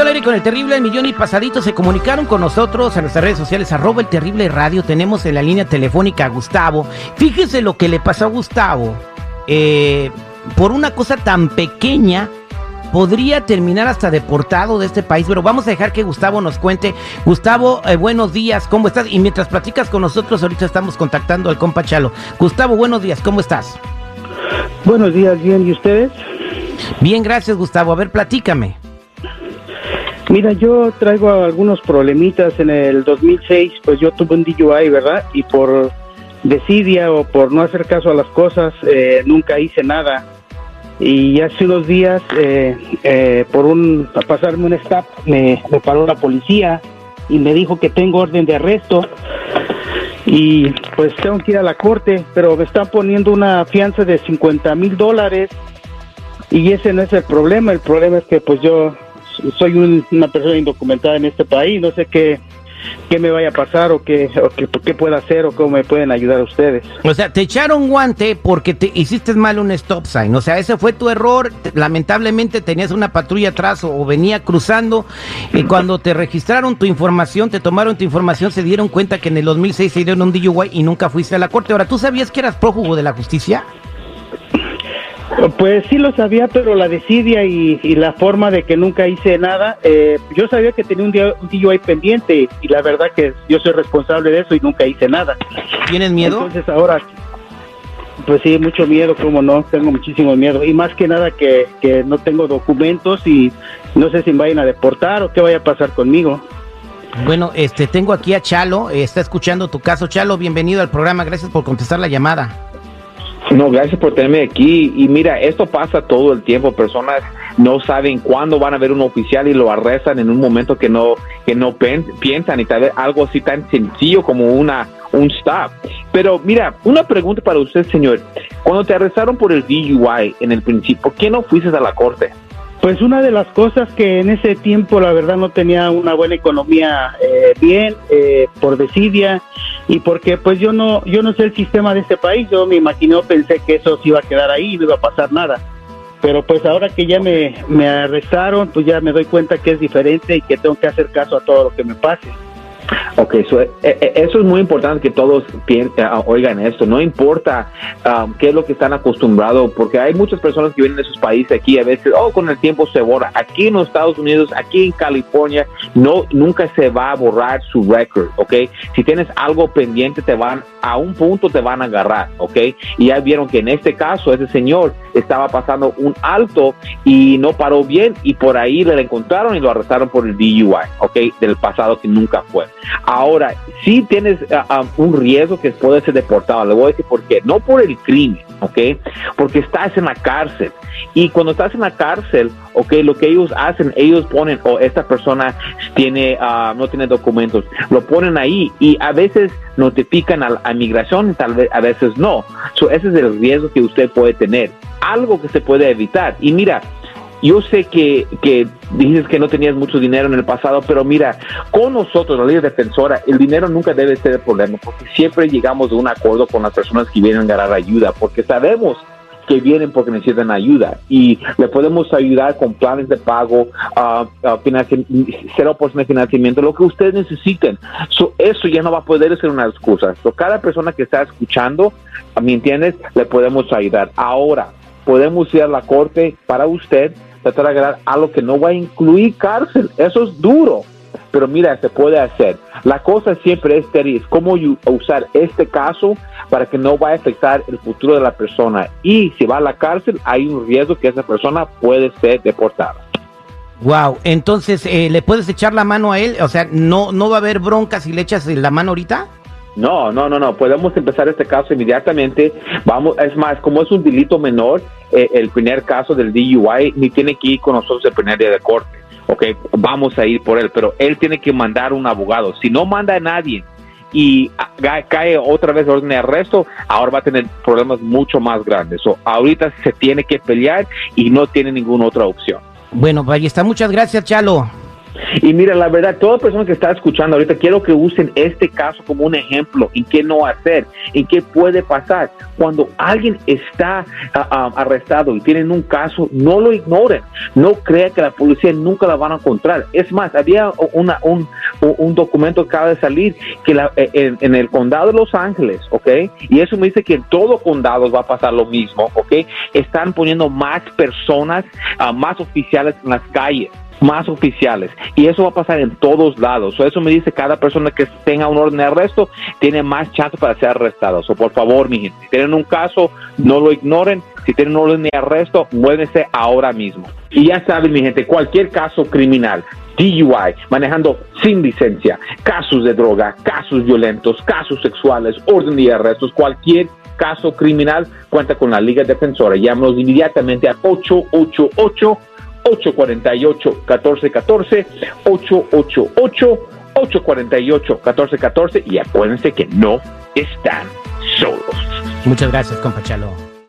Al aire con el terrible El Millón y Pasadito. Se comunicaron con nosotros en nuestras redes sociales, arroba el terrible radio. Tenemos en la línea telefónica a Gustavo. Fíjese lo que le pasó a Gustavo. Eh, por una cosa tan pequeña, podría terminar hasta deportado de este país, pero vamos a dejar que Gustavo nos cuente. Gustavo, eh, buenos días, ¿cómo estás? Y mientras platicas con nosotros, ahorita estamos contactando al compa Chalo. Gustavo, buenos días, ¿cómo estás? Buenos días, bien, ¿y ustedes? Bien, gracias, Gustavo. A ver, platícame. Mira, yo traigo algunos problemitas. En el 2006, pues yo tuve un DUI, ¿verdad? Y por desidia o por no hacer caso a las cosas, eh, nunca hice nada. Y hace unos días, eh, eh, por un a pasarme un stop, me, me paró la policía y me dijo que tengo orden de arresto y pues tengo que ir a la corte, pero me están poniendo una fianza de 50 mil dólares y ese no es el problema, el problema es que pues yo soy un- una persona indocumentada en este país, no sé qué, qué me vaya a pasar o qué, o qué, qué puedo hacer o cómo me pueden ayudar ustedes. O sea, te echaron guante porque te hiciste mal un stop sign. O sea, ese fue tu error. Te- Lamentablemente tenías una patrulla atrás o, o venía cruzando. Y cuando te registraron tu información, te tomaron tu información, se dieron cuenta que en el 2006 se dieron un DUI y nunca fuiste a la corte. Ahora, ¿tú sabías que eras prófugo de la justicia? Pues sí lo sabía, pero la desidia y, y la forma de que nunca hice nada, eh, yo sabía que tenía un, día- un DUI pendiente y la verdad que yo soy responsable de eso y nunca hice nada. ¿Tienes miedo? Entonces ahora, pues sí, mucho miedo, como no, tengo muchísimo miedo. Y más que nada que, que no tengo documentos y no sé si me vayan a deportar o qué vaya a pasar conmigo. Bueno, este, tengo aquí a Chalo. eh, está escuchando tu caso. Chalo, bienvenido al programa. Gracias por contestar la llamada. No, gracias por tenerme aquí. Y mira, esto pasa todo el tiempo. Personas no saben cuándo van a ver un oficial y lo arrestan en un momento que no que no piensan y tal vez algo así tan sencillo como una un stop. Pero mira, una pregunta para usted, señor. Cuando te arrestaron por el DUI en el principio, ¿por qué no fuiste a la corte? Pues una de las cosas que en ese tiempo la verdad no tenía una buena economía eh, bien eh, por desidia y porque pues yo no yo no sé el sistema de este país yo me imaginé pensé que eso se iba a quedar ahí no iba a pasar nada. Pero pues ahora que ya me, me arrestaron pues ya me doy cuenta que es diferente y que tengo que hacer caso a todo lo que me pase Ok, so, eh, eh, eso es muy importante que todos eh, oigan esto. No importa um, qué es lo que están acostumbrados, porque hay muchas personas que vienen de esos países aquí a veces, oh, con el tiempo se borra. Aquí en los Estados Unidos, aquí en California, no nunca se va a borrar su record, ok. Si tienes algo pendiente, te van a un punto te van a agarrar, ok. Y ya vieron que en este caso ese señor estaba pasando un alto y no paró bien y por ahí le encontraron y lo arrestaron por el DUI, ok, del pasado que nunca fue. Ahora, sí tienes ah, ah, un riesgo que puede ser deportado. Le voy a decir por qué. No por el crimen, ¿ok? Porque estás en la cárcel. Y cuando estás en la cárcel, ¿ok? Lo que ellos hacen, ellos ponen, o esta persona tiene, ah, no tiene documentos, lo ponen ahí y a veces notifican a, a migración, tal vez, a veces no. So, ese es el riesgo que usted puede tener. Algo que se puede evitar. Y mira, yo sé que, que dices que no tenías mucho dinero en el pasado, pero mira, con nosotros, la ley defensora, el dinero nunca debe ser el problema, porque siempre llegamos a un acuerdo con las personas que vienen a ganar ayuda, porque sabemos que vienen porque necesitan ayuda y le podemos ayudar con planes de pago, ah, ah, financi- 0% de financiamiento, lo que ustedes necesiten. So, eso ya no va a poder ser una excusa. So, cada persona que está escuchando, ¿me entiendes? Le podemos ayudar. Ahora, podemos ir a la corte para usted, tratar de agarrar algo que no va a incluir cárcel. Eso es duro. Pero mira, se puede hacer. La cosa siempre es, Terry, es cómo usar este caso para que no vaya a afectar el futuro de la persona. Y si va a la cárcel, hay un riesgo que esa persona puede ser deportada. Wow, entonces, eh, ¿le puedes echar la mano a él? O sea, ¿no, ¿no va a haber bronca si le echas la mano ahorita? No, no, no, no. Podemos empezar este caso inmediatamente. Vamos, es más, como es un delito menor, eh, el primer caso del DUI ni tiene que ir con nosotros el primer día de corte. Ok, vamos a ir por él, pero él tiene que mandar un abogado. Si no manda a nadie y ca- cae otra vez orden de arresto, ahora va a tener problemas mucho más grandes. So, ahorita se tiene que pelear y no tiene ninguna otra opción. Bueno, ahí está. Muchas gracias, Chalo. Y mira, la verdad, toda persona que está escuchando ahorita, quiero que usen este caso como un ejemplo en qué no hacer, en qué puede pasar. Cuando alguien está ah, ah, arrestado y tienen un caso, no lo ignoren. No crea que la policía nunca la van a encontrar. Es más, había una, un, un documento que acaba de salir que la, eh, en, el condado de Los Ángeles, ¿ok? Y eso me dice que en todo condado va a pasar lo mismo, ¿ok? Están poniendo más personas, uh, más oficiales en las calles más oficiales y eso va a pasar en todos lados. eso me dice cada persona que tenga un orden de arresto tiene más chance para ser arrestado. So, por favor, mi gente, si tienen un caso, no lo ignoren. Si tienen un orden de arresto, muévense ahora mismo. Y ya saben, mi gente, cualquier caso criminal, DUI, manejando sin licencia, casos de droga, casos violentos, casos sexuales, orden de arrestos, cualquier caso criminal, cuenta con la Liga Defensora. Llámenos inmediatamente al 888 848-1414, 888-848-1414 y acuérdense que no están solos. Muchas gracias, compa Chalo.